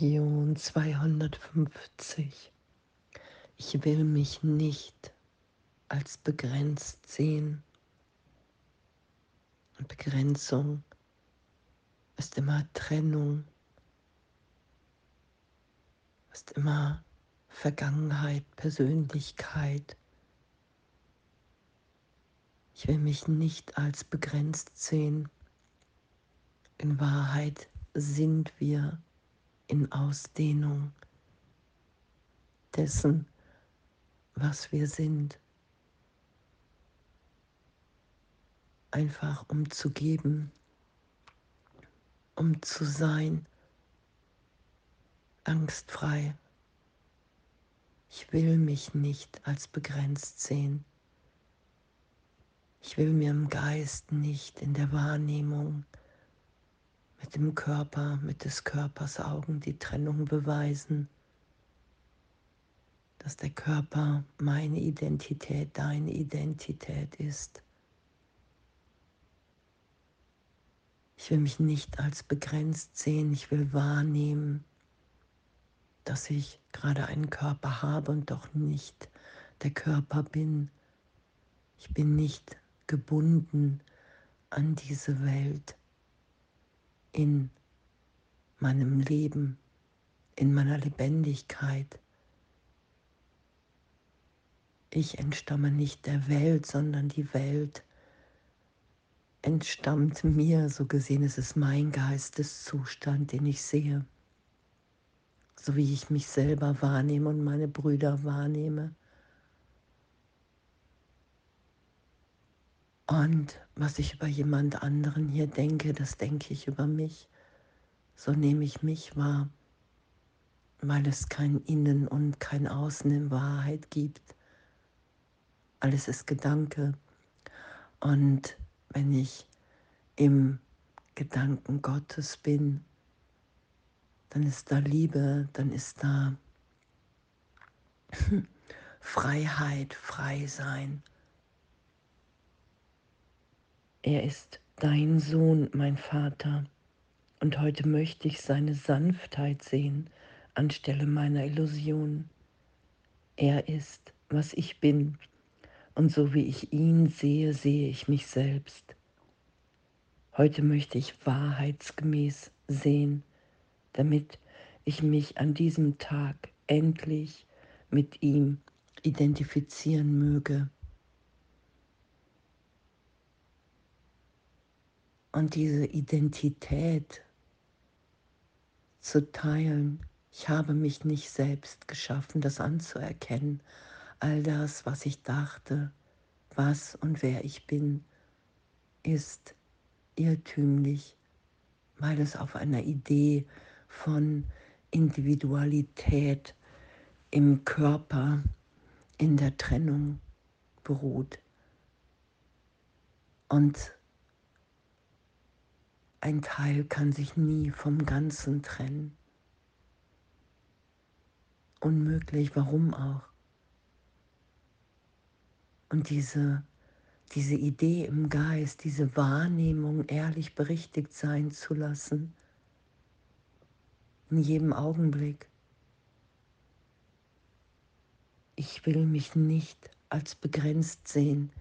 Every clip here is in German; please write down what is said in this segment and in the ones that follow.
Lektion 250. Ich will mich nicht als begrenzt sehen. Und Begrenzung ist immer Trennung, ist immer Vergangenheit, Persönlichkeit. Ich will mich nicht als begrenzt sehen. In Wahrheit sind wir in Ausdehnung dessen, was wir sind. Einfach um zu geben, um zu sein, angstfrei. Ich will mich nicht als begrenzt sehen. Ich will mir im Geist nicht in der Wahrnehmung mit dem Körper, mit des Körpers Augen die Trennung beweisen, dass der Körper meine Identität, deine Identität ist. Ich will mich nicht als begrenzt sehen, ich will wahrnehmen, dass ich gerade einen Körper habe und doch nicht der Körper bin. Ich bin nicht gebunden an diese Welt in meinem Leben, in meiner Lebendigkeit. Ich entstamme nicht der Welt, sondern die Welt entstammt mir. So gesehen ist es mein Geisteszustand, den ich sehe, so wie ich mich selber wahrnehme und meine Brüder wahrnehme. Und was ich über jemand anderen hier denke, das denke ich über mich. So nehme ich mich wahr, weil es kein Innen und kein Außen in Wahrheit gibt. Alles ist Gedanke. Und wenn ich im Gedanken Gottes bin, dann ist da Liebe, dann ist da Freiheit, frei sein. Er ist dein Sohn, mein Vater, und heute möchte ich seine Sanftheit sehen anstelle meiner Illusion. Er ist, was ich bin, und so wie ich ihn sehe, sehe ich mich selbst. Heute möchte ich wahrheitsgemäß sehen, damit ich mich an diesem Tag endlich mit ihm identifizieren möge. Und diese Identität zu teilen. Ich habe mich nicht selbst geschaffen, das anzuerkennen. All das, was ich dachte, was und wer ich bin, ist irrtümlich, weil es auf einer Idee von Individualität im Körper, in der Trennung beruht. Und ein Teil kann sich nie vom Ganzen trennen. Unmöglich, warum auch? Und diese, diese Idee im Geist, diese Wahrnehmung ehrlich berichtigt sein zu lassen, in jedem Augenblick. Ich will mich nicht als begrenzt sehen.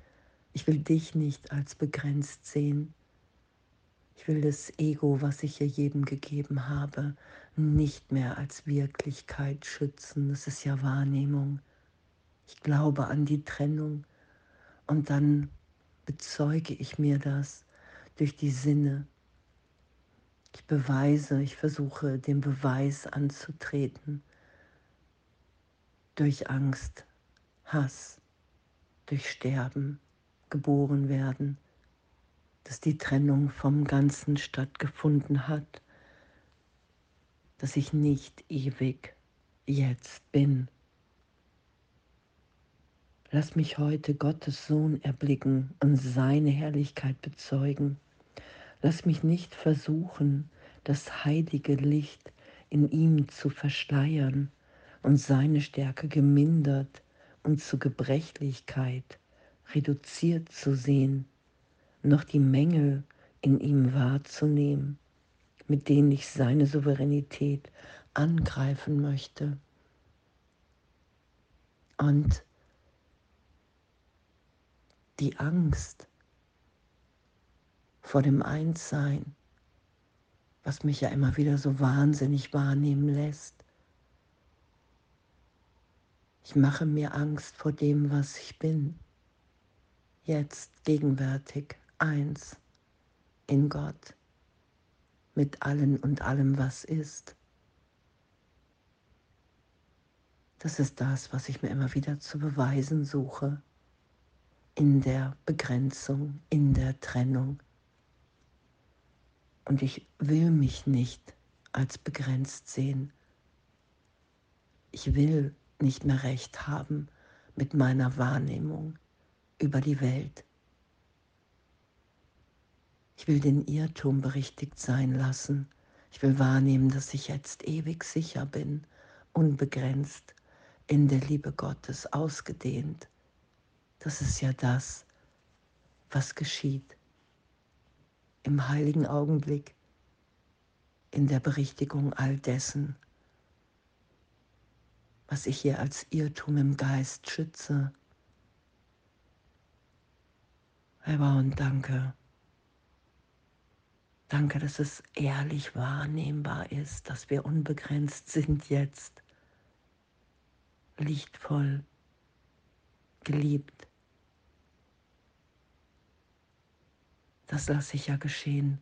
Ich will dich nicht als begrenzt sehen. Ich will das Ego, was ich hier jedem gegeben habe, nicht mehr als Wirklichkeit schützen. Das ist ja Wahrnehmung. Ich glaube an die Trennung und dann bezeuge ich mir das durch die Sinne. Ich beweise, ich versuche den Beweis anzutreten durch Angst, Hass, durch Sterben, geboren werden dass die Trennung vom Ganzen stattgefunden hat, dass ich nicht ewig jetzt bin. Lass mich heute Gottes Sohn erblicken und seine Herrlichkeit bezeugen. Lass mich nicht versuchen, das heilige Licht in ihm zu verschleiern und seine Stärke gemindert und zu Gebrechlichkeit reduziert zu sehen noch die Mängel in ihm wahrzunehmen. mit denen ich seine Souveränität angreifen möchte. Und die Angst vor dem Einssein, was mich ja immer wieder so wahnsinnig wahrnehmen lässt. Ich mache mir Angst vor dem, was ich bin, jetzt gegenwärtig eins in Gott, mit allen und allem, was ist. Das ist das, was ich mir immer wieder zu beweisen suche, in der Begrenzung, in der Trennung. Und ich will mich nicht als begrenzt sehen. Ich will nicht mehr recht haben mit meiner Wahrnehmung über die Welt. Ich will den Irrtum berichtigt sein lassen. Ich will wahrnehmen, dass ich jetzt ewig sicher bin, unbegrenzt, in der Liebe Gottes ausgedehnt. Das ist ja das, was geschieht im heiligen Augenblick, in der Berichtigung all dessen, was ich hier als Irrtum im Geist schütze. Herr und danke. Danke, dass es ehrlich wahrnehmbar ist, dass wir unbegrenzt sind jetzt, lichtvoll, geliebt. Das lasse ich ja geschehen,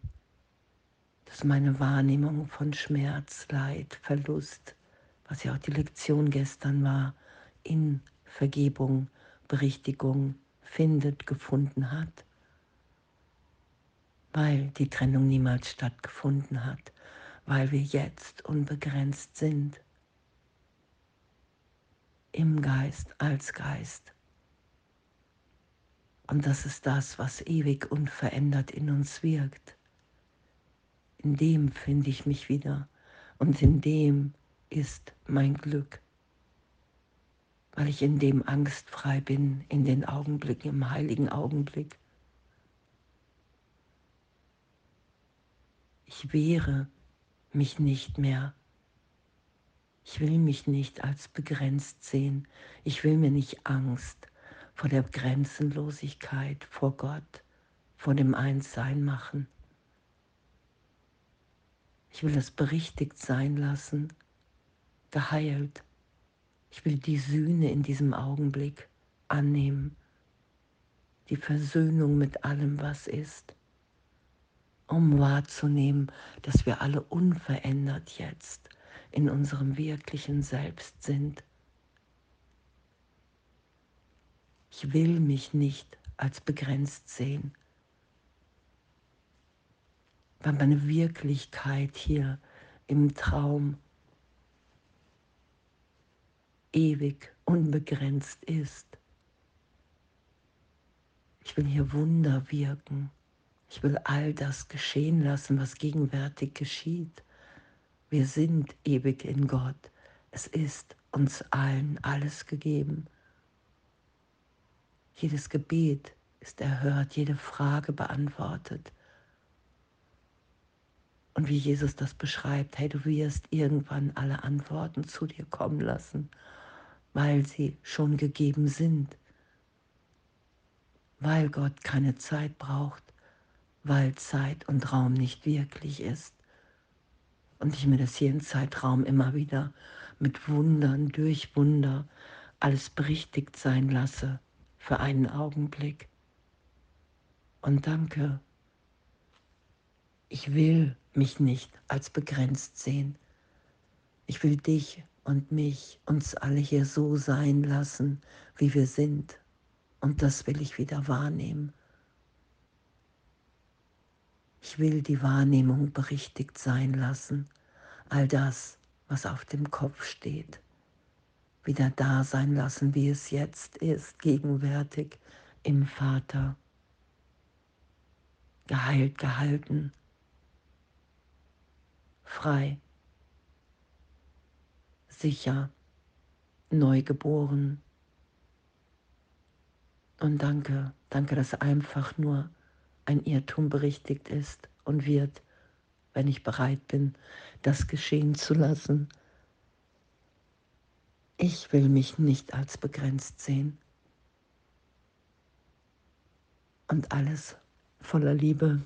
dass meine Wahrnehmung von Schmerz, Leid, Verlust, was ja auch die Lektion gestern war, in Vergebung, Berichtigung findet, gefunden hat weil die Trennung niemals stattgefunden hat, weil wir jetzt unbegrenzt sind. Im Geist, als Geist. Und das ist das, was ewig unverändert in uns wirkt. In dem finde ich mich wieder und in dem ist mein Glück, weil ich in dem angstfrei bin, in den Augenblicken, im heiligen Augenblick Ich wehre mich nicht mehr. Ich will mich nicht als begrenzt sehen. Ich will mir nicht Angst vor der Grenzenlosigkeit, vor Gott, vor dem Einssein machen. Ich will es berichtigt sein lassen, geheilt. Ich will die Sühne in diesem Augenblick annehmen, die Versöhnung mit allem, was ist um wahrzunehmen, dass wir alle unverändert jetzt in unserem wirklichen Selbst sind. Ich will mich nicht als begrenzt sehen, weil meine Wirklichkeit hier im Traum ewig unbegrenzt ist. Ich will hier Wunder wirken. Ich will all das geschehen lassen, was gegenwärtig geschieht. Wir sind ewig in Gott. Es ist uns allen alles gegeben. Jedes Gebet ist erhört, jede Frage beantwortet. Und wie Jesus das beschreibt, hey, du wirst irgendwann alle Antworten zu dir kommen lassen, weil sie schon gegeben sind, weil Gott keine Zeit braucht, weil Zeit und Raum nicht wirklich ist. Und ich mir das hier im Zeitraum immer wieder mit Wundern, durch Wunder alles berichtigt sein lasse für einen Augenblick. Und danke, ich will mich nicht als begrenzt sehen. Ich will dich und mich, uns alle hier so sein lassen, wie wir sind. Und das will ich wieder wahrnehmen. Ich will die Wahrnehmung berichtigt sein lassen, all das, was auf dem Kopf steht, wieder da sein lassen, wie es jetzt ist, gegenwärtig im Vater, geheilt, gehalten, frei, sicher, neugeboren. Und danke, danke, dass einfach nur ein Irrtum berichtigt ist und wird, wenn ich bereit bin, das geschehen zu lassen. Ich will mich nicht als begrenzt sehen. Und alles voller Liebe.